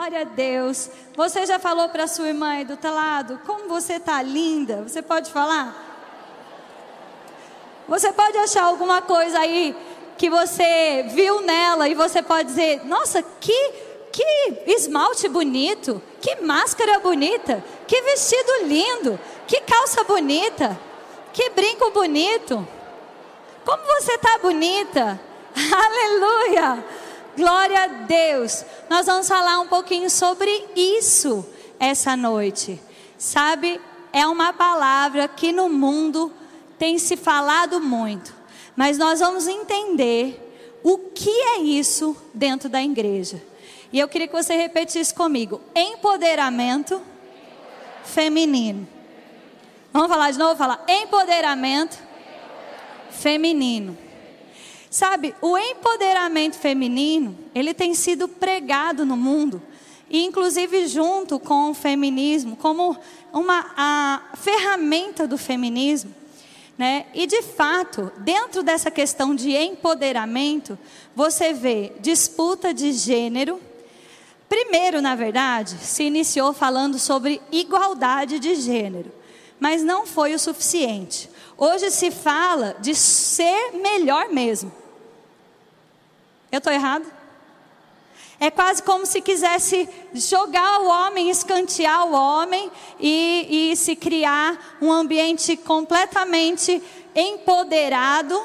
Glória a Deus. Você já falou para sua irmã do teu lado? Como você tá linda? Você pode falar? Você pode achar alguma coisa aí que você viu nela e você pode dizer: "Nossa, que que esmalte bonito, que máscara bonita, que vestido lindo, que calça bonita, que brinco bonito. Como você tá bonita?" Aleluia! Glória a Deus. Nós vamos falar um pouquinho sobre isso essa noite. Sabe, é uma palavra que no mundo tem se falado muito, mas nós vamos entender o que é isso dentro da igreja. E eu queria que você repetisse comigo: empoderamento feminino. Vamos falar de novo? Falar empoderamento feminino. Sabe, o empoderamento feminino, ele tem sido pregado no mundo, e inclusive junto com o feminismo, como uma a ferramenta do feminismo. Né? E de fato, dentro dessa questão de empoderamento, você vê disputa de gênero. Primeiro, na verdade, se iniciou falando sobre igualdade de gênero, mas não foi o suficiente. Hoje se fala de ser melhor mesmo. Eu estou errado? É quase como se quisesse jogar o homem, escantear o homem e, e se criar um ambiente completamente empoderado,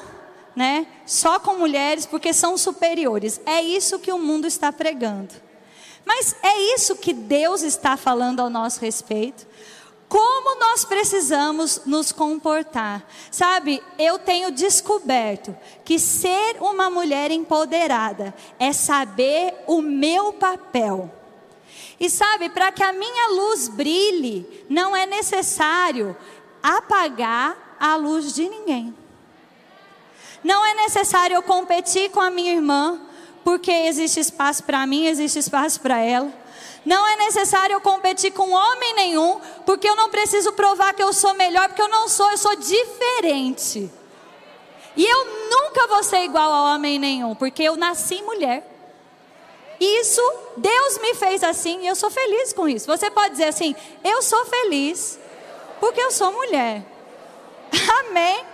né? Só com mulheres, porque são superiores. É isso que o mundo está pregando. Mas é isso que Deus está falando ao nosso respeito como nós precisamos nos comportar. Sabe, eu tenho descoberto que ser uma mulher empoderada é saber o meu papel. E sabe, para que a minha luz brilhe, não é necessário apagar a luz de ninguém. Não é necessário eu competir com a minha irmã, porque existe espaço para mim, existe espaço para ela. Não é necessário eu competir com homem nenhum, porque eu não preciso provar que eu sou melhor, porque eu não sou, eu sou diferente. E eu nunca vou ser igual a homem nenhum, porque eu nasci mulher. Isso, Deus me fez assim e eu sou feliz com isso. Você pode dizer assim: eu sou feliz porque eu sou mulher. Amém?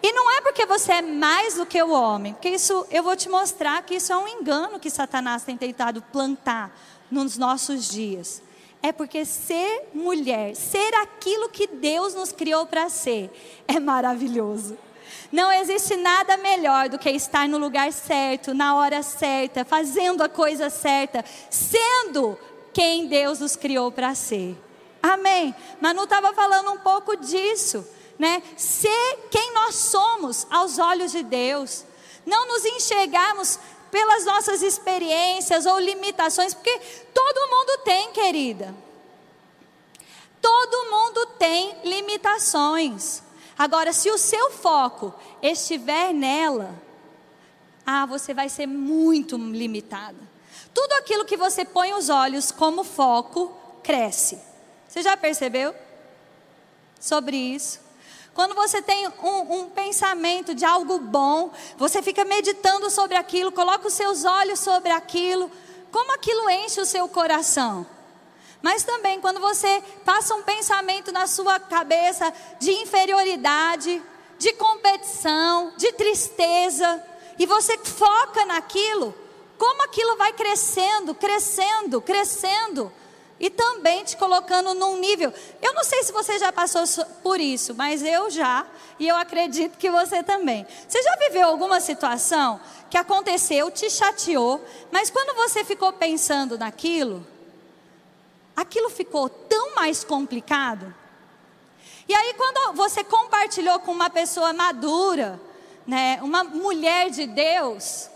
E não é porque você é mais do que o homem, porque isso eu vou te mostrar que isso é um engano que Satanás tem tentado plantar nos nossos dias. É porque ser mulher, ser aquilo que Deus nos criou para ser, é maravilhoso. Não existe nada melhor do que estar no lugar certo, na hora certa, fazendo a coisa certa, sendo quem Deus nos criou para ser. Amém. Manu estava falando um pouco disso, né? Ser quem nós somos aos olhos de Deus. Não nos enxergarmos pelas nossas experiências ou limitações, porque todo mundo tem, querida. Todo mundo tem limitações. Agora, se o seu foco estiver nela, ah, você vai ser muito limitada. Tudo aquilo que você põe os olhos como foco cresce. Você já percebeu sobre isso? Quando você tem um, um, pensamento de algo bom, você fica meditando sobre aquilo, coloca os seus olhos sobre aquilo, como aquilo enche o seu coração. Mas também quando você passa um pensamento na sua cabeça de inferioridade, de competição, de tristeza, e você foca naquilo, como aquilo vai crescendo, crescendo, crescendo e também te colocando num nível. Eu não sei se você já passou por isso, mas eu já, e eu acredito que você também. Você já viveu alguma situação que aconteceu, te chateou, mas quando você ficou pensando naquilo, aquilo ficou tão mais complicado? E aí, quando você compartilhou com uma pessoa madura, né, uma mulher de Deus,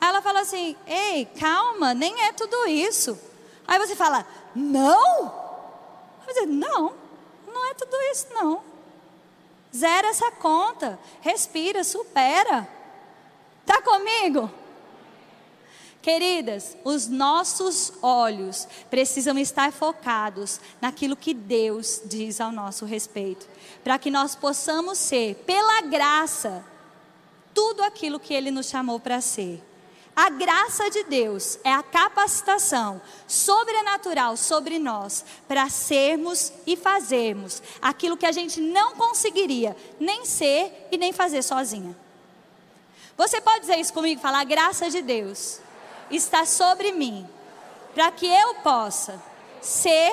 ela fala assim: ei, calma, nem é tudo isso. Aí você fala: não? Não, não é tudo isso não. Zera essa conta, respira, supera. Tá comigo? Queridas, os nossos olhos precisam estar focados naquilo que Deus diz ao nosso respeito, para que nós possamos ser, pela graça, tudo aquilo que Ele nos chamou para ser. A graça de Deus é a capacitação sobrenatural sobre nós para sermos e fazermos aquilo que a gente não conseguiria nem ser e nem fazer sozinha. Você pode dizer isso comigo? Falar: a graça de Deus está sobre mim para que eu possa ser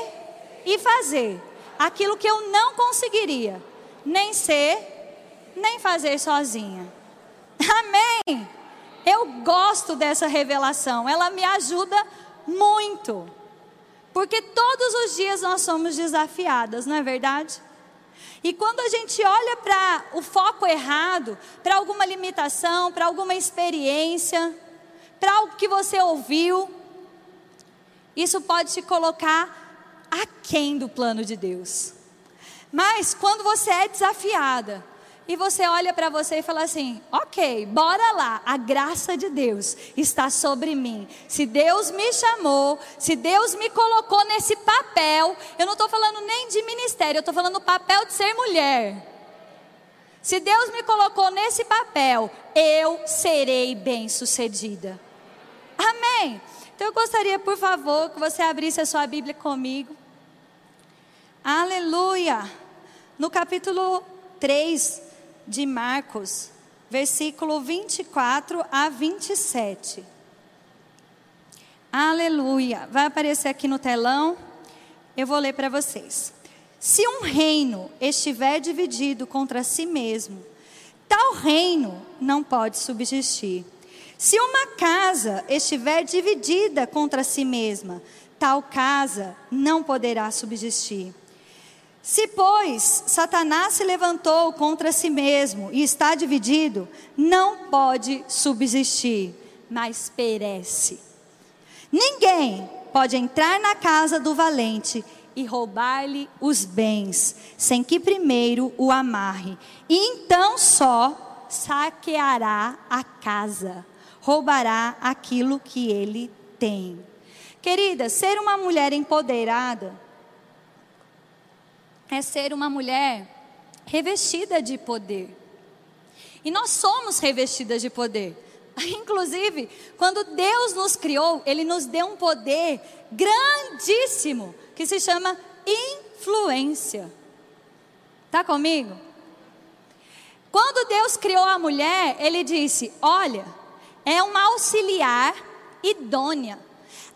e fazer aquilo que eu não conseguiria nem ser nem fazer sozinha. Amém. Eu gosto dessa revelação, ela me ajuda muito. Porque todos os dias nós somos desafiadas, não é verdade? E quando a gente olha para o foco errado, para alguma limitação, para alguma experiência, para algo que você ouviu, isso pode te colocar aquém do plano de Deus. Mas quando você é desafiada, e você olha para você e fala assim: ok, bora lá, a graça de Deus está sobre mim. Se Deus me chamou, se Deus me colocou nesse papel, eu não estou falando nem de ministério, eu estou falando do papel de ser mulher. Se Deus me colocou nesse papel, eu serei bem-sucedida. Amém. Então eu gostaria, por favor, que você abrisse a sua Bíblia comigo. Aleluia. No capítulo 3, de Marcos, versículo 24 a 27. Aleluia. Vai aparecer aqui no telão. Eu vou ler para vocês. Se um reino estiver dividido contra si mesmo, tal reino não pode subsistir. Se uma casa estiver dividida contra si mesma, tal casa não poderá subsistir. Se, pois, Satanás se levantou contra si mesmo e está dividido, não pode subsistir, mas perece. Ninguém pode entrar na casa do valente e roubar-lhe os bens, sem que primeiro o amarre, e então só saqueará a casa, roubará aquilo que ele tem. Querida, ser uma mulher empoderada é ser uma mulher revestida de poder. E nós somos revestidas de poder. Inclusive, quando Deus nos criou, Ele nos deu um poder grandíssimo que se chama influência. Está comigo? Quando Deus criou a mulher, Ele disse: Olha, é uma auxiliar idônea.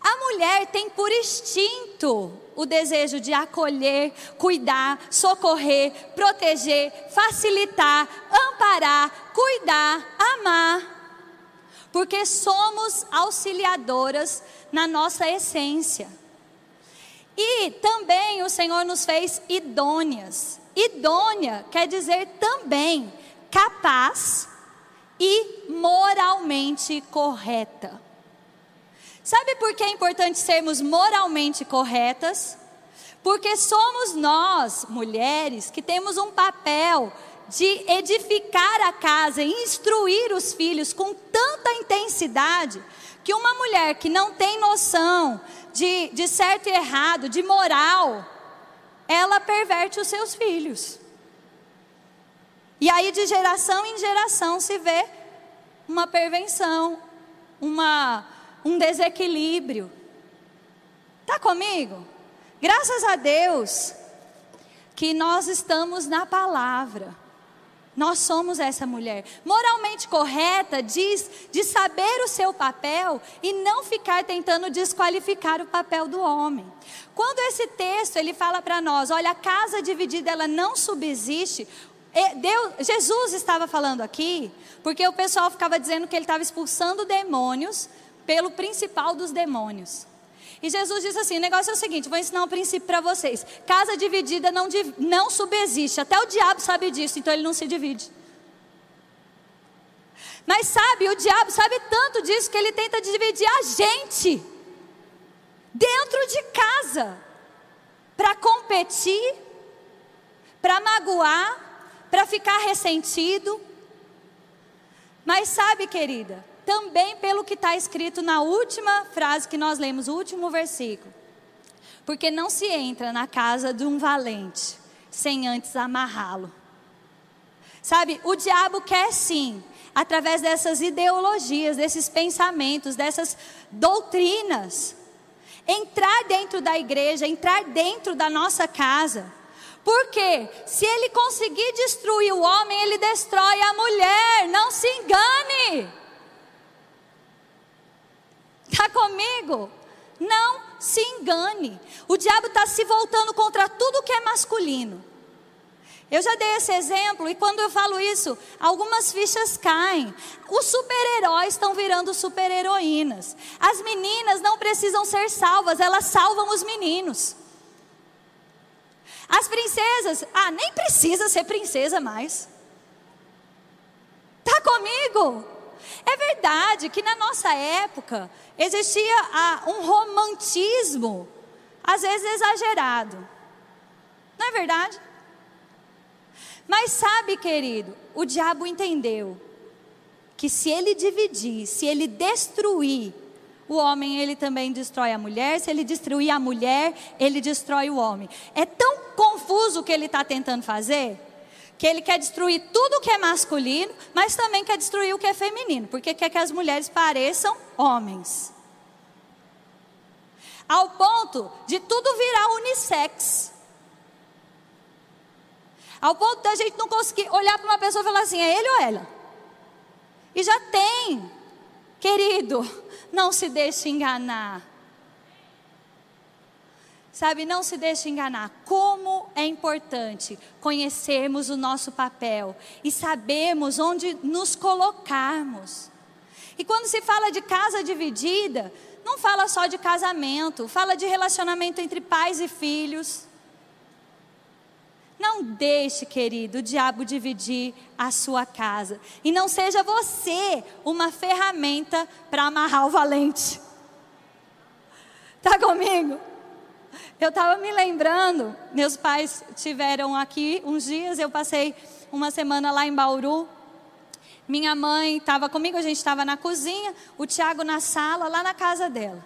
A mulher tem por instinto o desejo de acolher, cuidar, socorrer, proteger, facilitar, amparar, cuidar, amar. Porque somos auxiliadoras na nossa essência. E também o Senhor nos fez idôneas. Idônea quer dizer também capaz e moralmente correta. Sabe por que é importante sermos moralmente corretas? Porque somos nós, mulheres, que temos um papel de edificar a casa e instruir os filhos com tanta intensidade que uma mulher que não tem noção de, de certo e errado, de moral, ela perverte os seus filhos. E aí, de geração em geração, se vê uma pervenção, uma um desequilíbrio. Está comigo? Graças a Deus que nós estamos na palavra. Nós somos essa mulher. Moralmente correta diz de saber o seu papel e não ficar tentando desqualificar o papel do homem. Quando esse texto ele fala para nós, olha, a casa dividida ela não subsiste. Deus, Jesus estava falando aqui, porque o pessoal ficava dizendo que ele estava expulsando demônios pelo principal dos demônios. E Jesus disse assim: o negócio é o seguinte, vou ensinar um princípio para vocês. Casa dividida não, não subsiste. Até o diabo sabe disso, então ele não se divide. Mas sabe, o diabo sabe tanto disso que ele tenta dividir a gente dentro de casa para competir, para magoar, para ficar ressentido. Mas sabe, querida, também pelo que está escrito na última frase que nós lemos, o último versículo. Porque não se entra na casa de um valente sem antes amarrá-lo. Sabe, o diabo quer sim através dessas ideologias, desses pensamentos, dessas doutrinas. Entrar dentro da igreja, entrar dentro da nossa casa. Porque se ele conseguir destruir o homem, ele destrói a mulher. Não se engane. Está comigo? Não se engane. O diabo está se voltando contra tudo que é masculino. Eu já dei esse exemplo e quando eu falo isso, algumas fichas caem. Os super-heróis estão virando super-heroínas. As meninas não precisam ser salvas, elas salvam os meninos. As princesas, ah, nem precisa ser princesa mais. Tá comigo? É verdade que na nossa época existia ah, um romantismo, às vezes exagerado. Não é verdade? Mas sabe, querido, o diabo entendeu que se ele dividir, se ele destruir o homem, ele também destrói a mulher. Se ele destruir a mulher, ele destrói o homem. É tão confuso o que ele está tentando fazer que ele quer destruir tudo que é masculino, mas também quer destruir o que é feminino, porque quer que as mulheres pareçam homens. Ao ponto de tudo virar unissex. Ao ponto da gente não conseguir olhar para uma pessoa e falar assim: é ele ou ela? E já tem, querido, não se deixe enganar. Sabe, não se deixe enganar. Como é importante conhecermos o nosso papel e sabermos onde nos colocarmos. E quando se fala de casa dividida, não fala só de casamento, fala de relacionamento entre pais e filhos. Não deixe, querido, o diabo dividir a sua casa. E não seja você uma ferramenta para amarrar o valente. Está comigo? Eu estava me lembrando, meus pais tiveram aqui uns dias, eu passei uma semana lá em Bauru. Minha mãe estava comigo, a gente estava na cozinha, o Tiago na sala, lá na casa dela.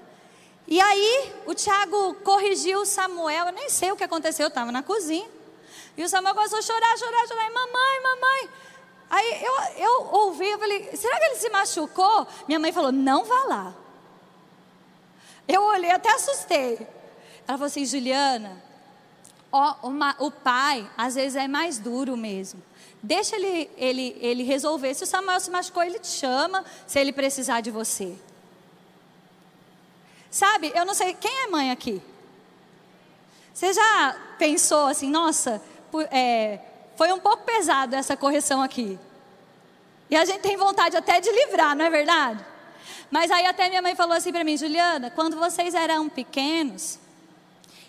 E aí, o Tiago corrigiu o Samuel, eu nem sei o que aconteceu, eu estava na cozinha. E o Samuel começou a chorar, chorar, chorar. E, mamãe, mamãe. Aí eu, eu ouvi, eu falei, será que ele se machucou? Minha mãe falou, não vá lá. Eu olhei, até assustei. Ela falou assim, Juliana, ó, uma, o pai às vezes é mais duro mesmo. Deixa ele, ele, ele resolver. Se o Samuel se machucou, ele te chama se ele precisar de você. Sabe, eu não sei, quem é mãe aqui? Você já pensou assim, nossa, é, foi um pouco pesado essa correção aqui. E a gente tem vontade até de livrar, não é verdade? Mas aí até minha mãe falou assim para mim, Juliana, quando vocês eram pequenos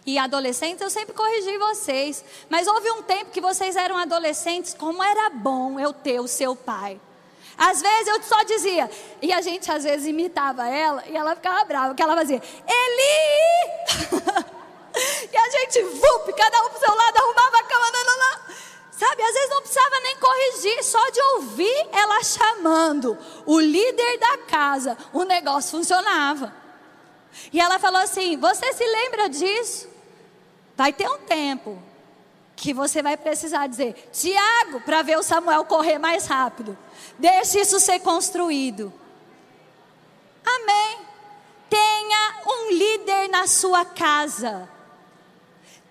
e adolescentes, eu sempre corrigi vocês. Mas houve um tempo que vocês eram adolescentes, como era bom eu ter o seu pai. Às vezes eu só dizia, e a gente às vezes imitava ela, e ela ficava brava, porque ela fazia, Eli! E a gente, vup, cada um pro seu lado, arrumava a cama, lá, lá. Sabe, às vezes não precisava nem corrigir, só de ouvir ela chamando o líder da casa, o negócio funcionava. E ela falou assim: Você se lembra disso? Vai ter um tempo que você vai precisar dizer, Tiago, para ver o Samuel correr mais rápido. Deixe isso ser construído. Amém. Tenha um líder na sua casa.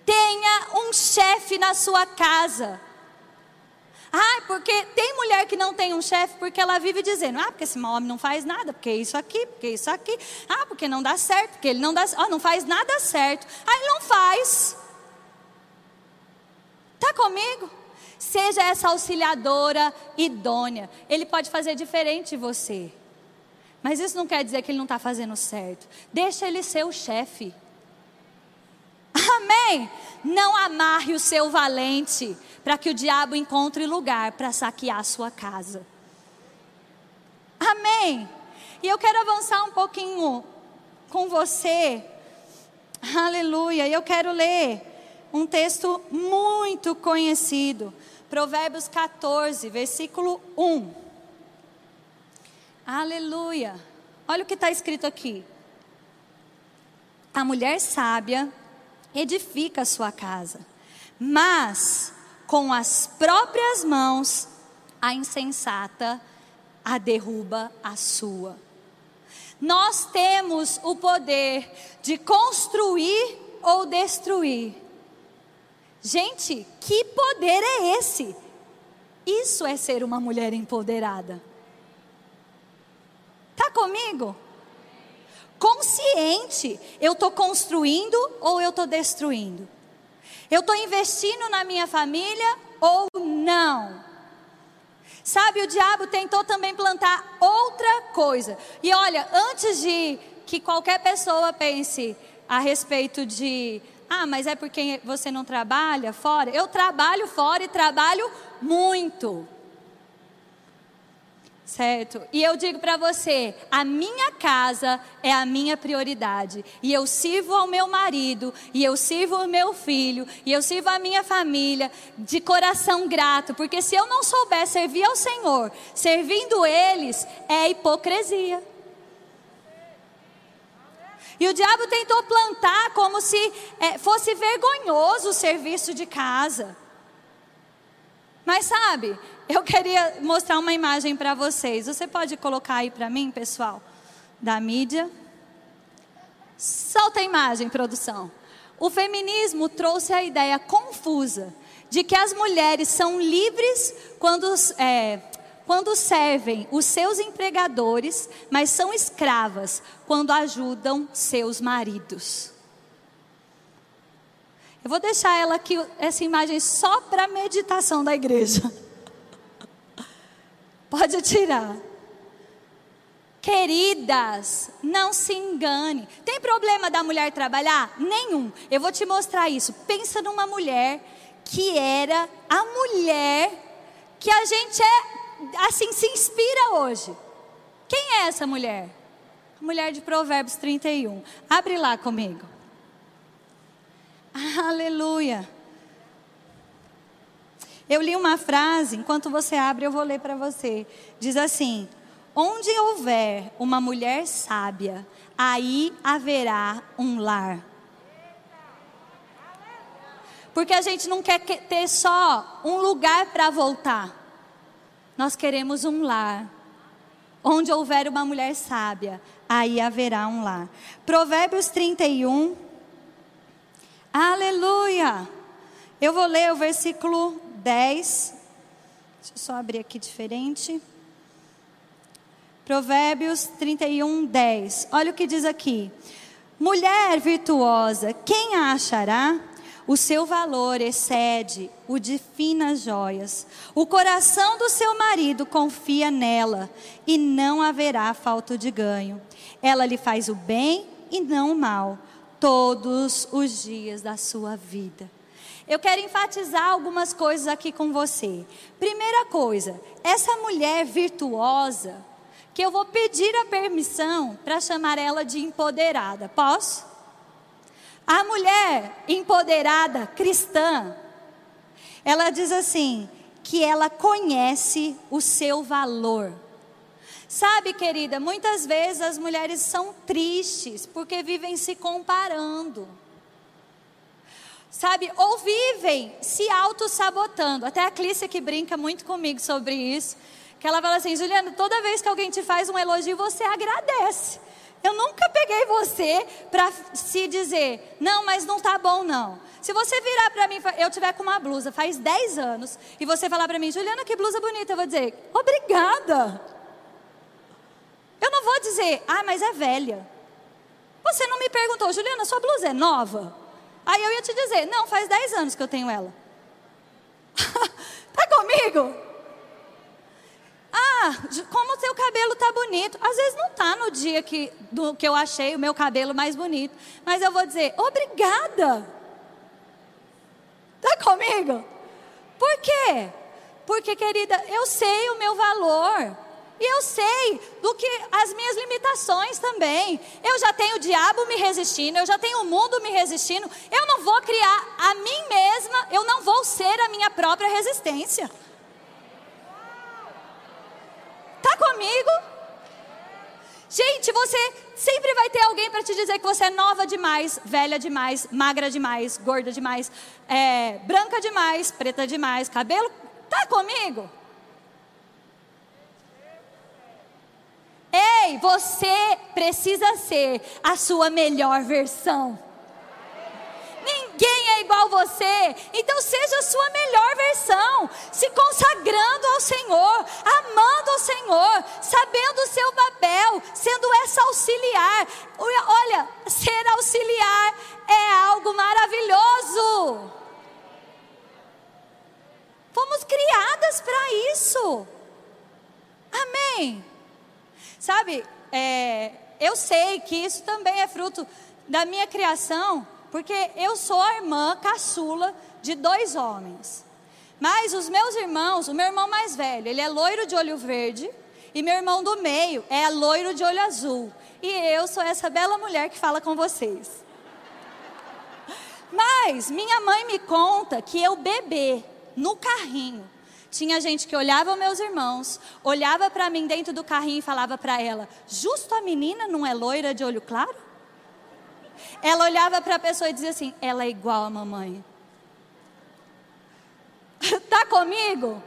Tenha um chefe na sua casa. Ah, porque tem mulher que não tem um chefe porque ela vive dizendo: ah, porque esse homem não faz nada, porque isso aqui, porque isso aqui. Ah, porque não dá certo, porque ele não dá, oh, não faz nada certo. Ah, ele não faz. Tá comigo? Seja essa auxiliadora idônea. Ele pode fazer diferente de você. Mas isso não quer dizer que ele não está fazendo certo. Deixa ele ser o chefe. Amém? Não amarre o seu valente para que o diabo encontre lugar para saquear a sua casa. Amém? E eu quero avançar um pouquinho com você. Aleluia. Eu quero ler um texto muito conhecido. Provérbios 14, versículo 1. Aleluia. Olha o que está escrito aqui. A mulher sábia edifica a sua casa, mas com as próprias mãos a insensata a derruba a sua. Nós temos o poder de construir ou destruir. Gente, que poder é esse? Isso é ser uma mulher empoderada. Tá comigo? Consciente, eu estou construindo ou eu estou destruindo? Eu estou investindo na minha família ou não? Sabe, o diabo tentou também plantar outra coisa. E olha, antes de que qualquer pessoa pense a respeito de, ah, mas é porque você não trabalha fora? Eu trabalho fora e trabalho muito certo? E eu digo para você: a minha casa é a minha prioridade. E eu sirvo ao meu marido, e eu sirvo o meu filho, e eu sirvo a minha família de coração grato, porque se eu não souber servir ao Senhor, servindo eles, é hipocrisia. E o diabo tentou plantar como se é, fosse vergonhoso o serviço de casa. Mas sabe, eu queria mostrar uma imagem para vocês. Você pode colocar aí para mim, pessoal, da mídia? Solta a imagem, produção. O feminismo trouxe a ideia confusa de que as mulheres são livres quando, é, quando servem os seus empregadores, mas são escravas quando ajudam seus maridos. Eu vou deixar ela aqui, essa imagem, só para meditação da igreja. Pode tirar. Queridas, não se engane. Tem problema da mulher trabalhar? Nenhum. Eu vou te mostrar isso. Pensa numa mulher que era a mulher que a gente é assim se inspira hoje. Quem é essa mulher? Mulher de Provérbios 31. Abre lá comigo. Aleluia. Eu li uma frase, enquanto você abre, eu vou ler para você. Diz assim: Onde houver uma mulher sábia, aí haverá um lar. Porque a gente não quer ter só um lugar para voltar. Nós queremos um lar. Onde houver uma mulher sábia, aí haverá um lar. Provérbios 31. Aleluia! Eu vou ler o versículo 10. Deixa eu só abrir aqui diferente. Provérbios 31, 10. Olha o que diz aqui. Mulher virtuosa, quem a achará? O seu valor excede o de finas joias. O coração do seu marido confia nela e não haverá falta de ganho. Ela lhe faz o bem e não o mal todos os dias da sua vida. Eu quero enfatizar algumas coisas aqui com você. Primeira coisa, essa mulher virtuosa, que eu vou pedir a permissão para chamar ela de empoderada. Posso? A mulher empoderada cristã, ela diz assim: que ela conhece o seu valor. Sabe, querida, muitas vezes as mulheres são tristes porque vivem se comparando sabe, ou vivem se auto-sabotando. Até a Clícia que brinca muito comigo sobre isso, que ela fala assim, Juliana, toda vez que alguém te faz um elogio, você agradece. Eu nunca peguei você para se dizer, não, mas não tá bom não. Se você virar para mim, eu tiver com uma blusa faz 10 anos, e você falar para mim, Juliana, que blusa bonita, eu vou dizer, obrigada. Eu não vou dizer, ah, mas é velha. Você não me perguntou, Juliana, sua blusa é nova? Aí eu ia te dizer, não, faz 10 anos que eu tenho ela. tá comigo? Ah, como o seu cabelo tá bonito. Às vezes não tá no dia que, do, que eu achei o meu cabelo mais bonito. Mas eu vou dizer, obrigada. Tá comigo? Por quê? Porque, querida, eu sei o meu valor. E eu sei do que as minhas limitações também. Eu já tenho o diabo me resistindo, eu já tenho o mundo me resistindo. Eu não vou criar a mim mesma, eu não vou ser a minha própria resistência. Tá comigo? Gente, você sempre vai ter alguém para te dizer que você é nova demais, velha demais, magra demais, gorda demais, é, branca demais, preta demais, cabelo. Tá comigo? Ei, você precisa ser a sua melhor versão. Ninguém é igual você. Então seja a sua melhor versão, se consagrando ao Senhor, amando o Senhor, sabendo o seu papel, sendo essa auxiliar. Olha, ser auxiliar é algo maravilhoso. Fomos criadas para isso. Amém. Sabe, é, eu sei que isso também é fruto da minha criação, porque eu sou a irmã caçula de dois homens. Mas os meus irmãos, o meu irmão mais velho, ele é loiro de olho verde, e meu irmão do meio é loiro de olho azul. E eu sou essa bela mulher que fala com vocês. Mas minha mãe me conta que eu bebê no carrinho. Tinha gente que olhava meus irmãos, olhava para mim dentro do carrinho e falava para ela: Justo a menina não é loira de olho claro? Ela olhava para a pessoa e dizia assim: Ela é igual a mamãe. Está comigo?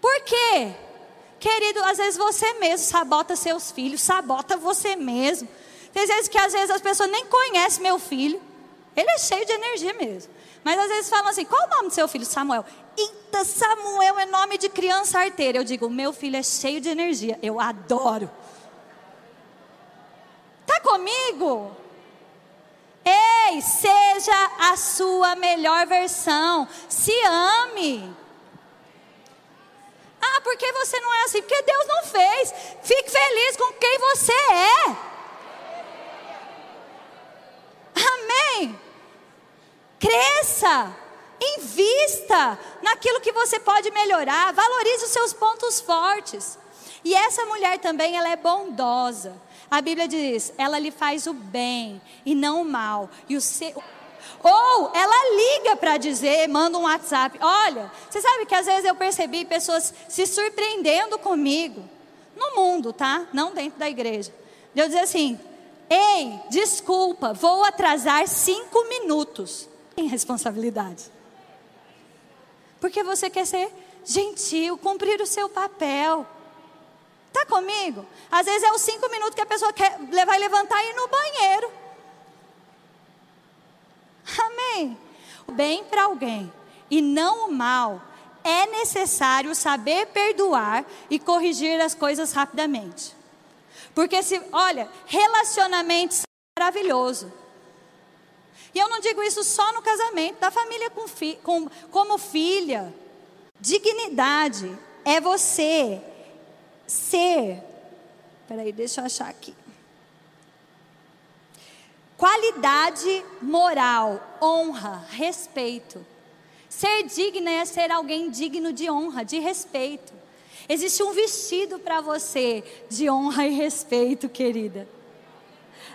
Por quê? Querido, às vezes você mesmo sabota seus filhos, sabota você mesmo. Tem vezes que às vezes as pessoas nem conhecem meu filho. Ele é cheio de energia mesmo. Mas às vezes falam assim: qual o nome do seu filho? Samuel. Eita, Samuel é nome de criança arteira. Eu digo: meu filho é cheio de energia. Eu adoro. Está comigo? Ei, seja a sua melhor versão. Se ame. Ah, por que você não é assim? Porque Deus não fez. Fique feliz com quem você é. Amém. Cresça, invista naquilo que você pode melhorar, valorize os seus pontos fortes. E essa mulher também, ela é bondosa. A Bíblia diz: ela lhe faz o bem e não o mal. E o seu ou ela liga para dizer, manda um WhatsApp. Olha, você sabe que às vezes eu percebi pessoas se surpreendendo comigo, no mundo, tá? Não dentro da igreja. Eu dizer assim: ei, desculpa, vou atrasar cinco minutos tem responsabilidade. Porque você quer ser gentil, cumprir o seu papel. Está comigo? Às vezes é os cinco minutos que a pessoa quer, vai levantar e ir no banheiro. Amém. O bem para alguém e não o mal, é necessário saber perdoar e corrigir as coisas rapidamente. Porque se, olha, relacionamento é maravilhoso. E eu não digo isso só no casamento, da família com fi, com, como filha. Dignidade é você ser. Peraí, deixa eu achar aqui. Qualidade moral, honra, respeito. Ser digna é ser alguém digno de honra, de respeito. Existe um vestido para você de honra e respeito, querida.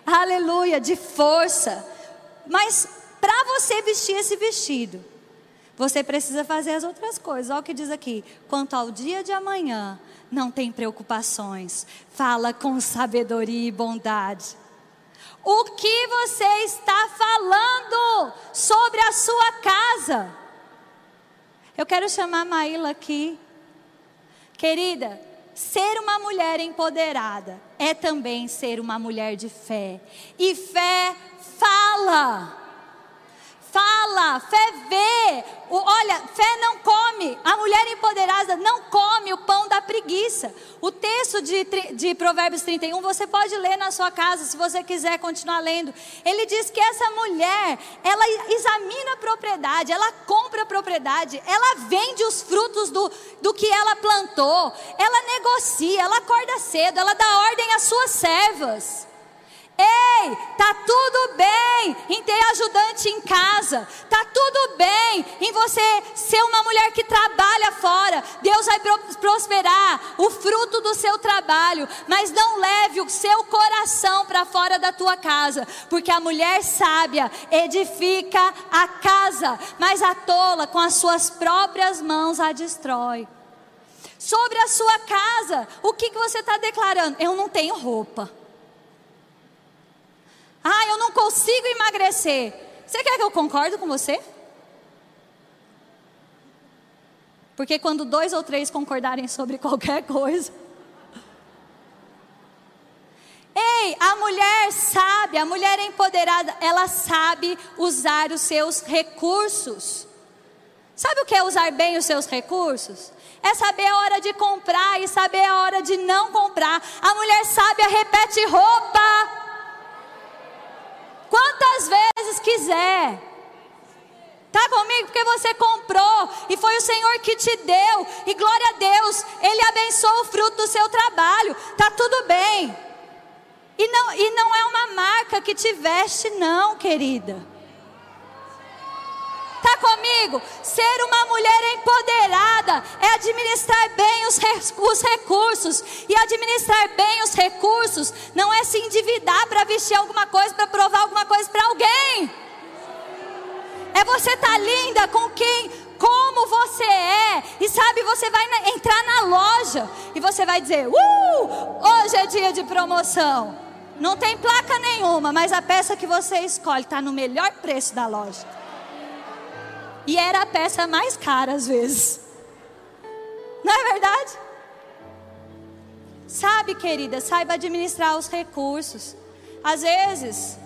Aleluia, de força mas para você vestir esse vestido, você precisa fazer as outras coisas. Olha o que diz aqui: quanto ao dia de amanhã, não tem preocupações, fala com sabedoria e bondade. O que você está falando sobre a sua casa? Eu quero chamar a Maíla aqui. Querida, ser uma mulher empoderada é também ser uma mulher de fé. E fé fala. Fala, fé vê. O, olha, fé não come. A mulher empoderada não come o pão da preguiça. O texto de, de Provérbios 31 você pode ler na sua casa, se você quiser continuar lendo. Ele diz que essa mulher, ela examina a propriedade, ela compra a propriedade, ela vende os frutos do, do que ela plantou, ela negocia, ela acorda cedo, ela dá ordem às suas servas. Ei, tá tudo bem em ter ajudante em casa. Tá tudo bem em você ser uma mulher que trabalha fora. Deus vai prosperar o fruto do seu trabalho, mas não leve o seu coração para fora da tua casa, porque a mulher sábia edifica a casa, mas a tola com as suas próprias mãos a destrói. Sobre a sua casa, o que, que você está declarando? Eu não tenho roupa. Ah, eu não consigo emagrecer. Você quer que eu concorde com você? Porque quando dois ou três concordarem sobre qualquer coisa, Ei, a mulher sabe, a mulher empoderada, ela sabe usar os seus recursos. Sabe o que é usar bem os seus recursos? É saber a hora de comprar e saber a hora de não comprar. A mulher sábia repete roupa. Quantas vezes quiser. Está comigo? Porque você comprou e foi o Senhor que te deu. E glória a Deus, Ele abençoou o fruto do seu trabalho. Está tudo bem. E não, e não é uma marca que te veste, não, querida. Está comigo? Ser uma mulher empoderada é administrar bem os, os recursos. E administrar bem os recursos não é se endividar para vestir alguma coisa, para provar alguma coisa para alguém. É você estar tá linda com quem, como você é. E sabe, você vai na, entrar na loja e você vai dizer: Uh, hoje é dia de promoção. Não tem placa nenhuma, mas a peça que você escolhe está no melhor preço da loja. E era a peça mais cara às vezes. Não é verdade? Sabe, querida, saiba administrar os recursos. Às vezes,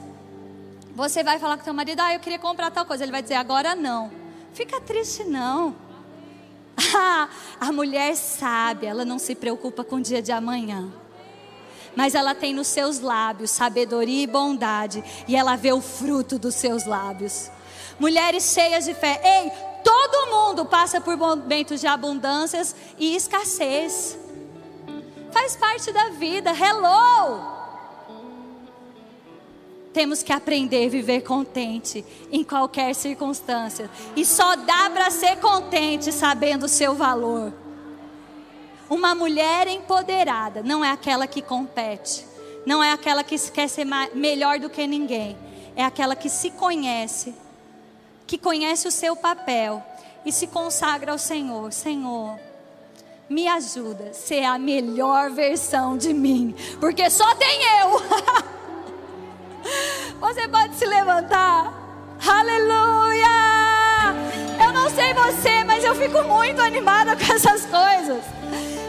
você vai falar com seu marido, ah, eu queria comprar tal coisa. Ele vai dizer, agora não. Fica triste, não. Ah, a mulher sabe, ela não se preocupa com o dia de amanhã mas ela tem nos seus lábios sabedoria e bondade, e ela vê o fruto dos seus lábios. Mulheres cheias de fé. Ei, todo mundo passa por momentos de abundâncias e escassez. Faz parte da vida. Hello! Temos que aprender a viver contente em qualquer circunstância. E só dá para ser contente sabendo o seu valor. Uma mulher empoderada não é aquela que compete, não é aquela que quer ser melhor do que ninguém, é aquela que se conhece, que conhece o seu papel e se consagra ao Senhor. Senhor, me ajuda a ser a melhor versão de mim, porque só tem eu. Você pode se levantar. Aleluia! Eu não sei você, mas eu fico muito animada com essas coisas.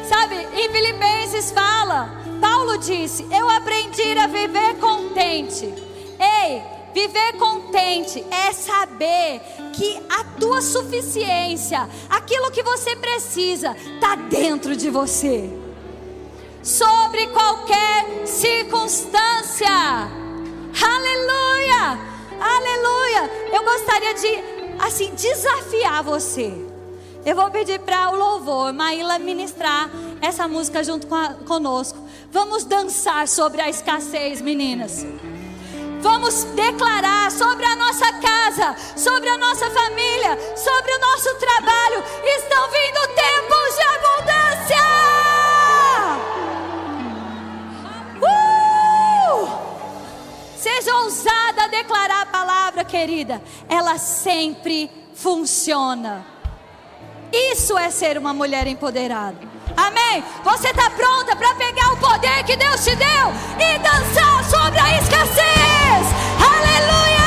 Sabe, em Filipenses fala, Paulo disse: Eu aprendi a viver contente. Ei, viver contente é saber que a tua suficiência, aquilo que você precisa, está dentro de você. Sobre qualquer circunstância. Aleluia! Aleluia! Eu gostaria de assim desafiar você eu vou pedir para o louvor, Maíla, ministrar essa música junto a, conosco. Vamos dançar sobre a escassez, meninas. Vamos declarar sobre a nossa casa, sobre a nossa família, sobre o nosso trabalho. Estão vindo tempos de abundância. Uh! Seja ousada a declarar a palavra, querida. Ela sempre funciona. Isso é ser uma mulher empoderada. Amém? Você está pronta para pegar o poder que Deus te deu e dançar sobre a escassez? Hallelujah.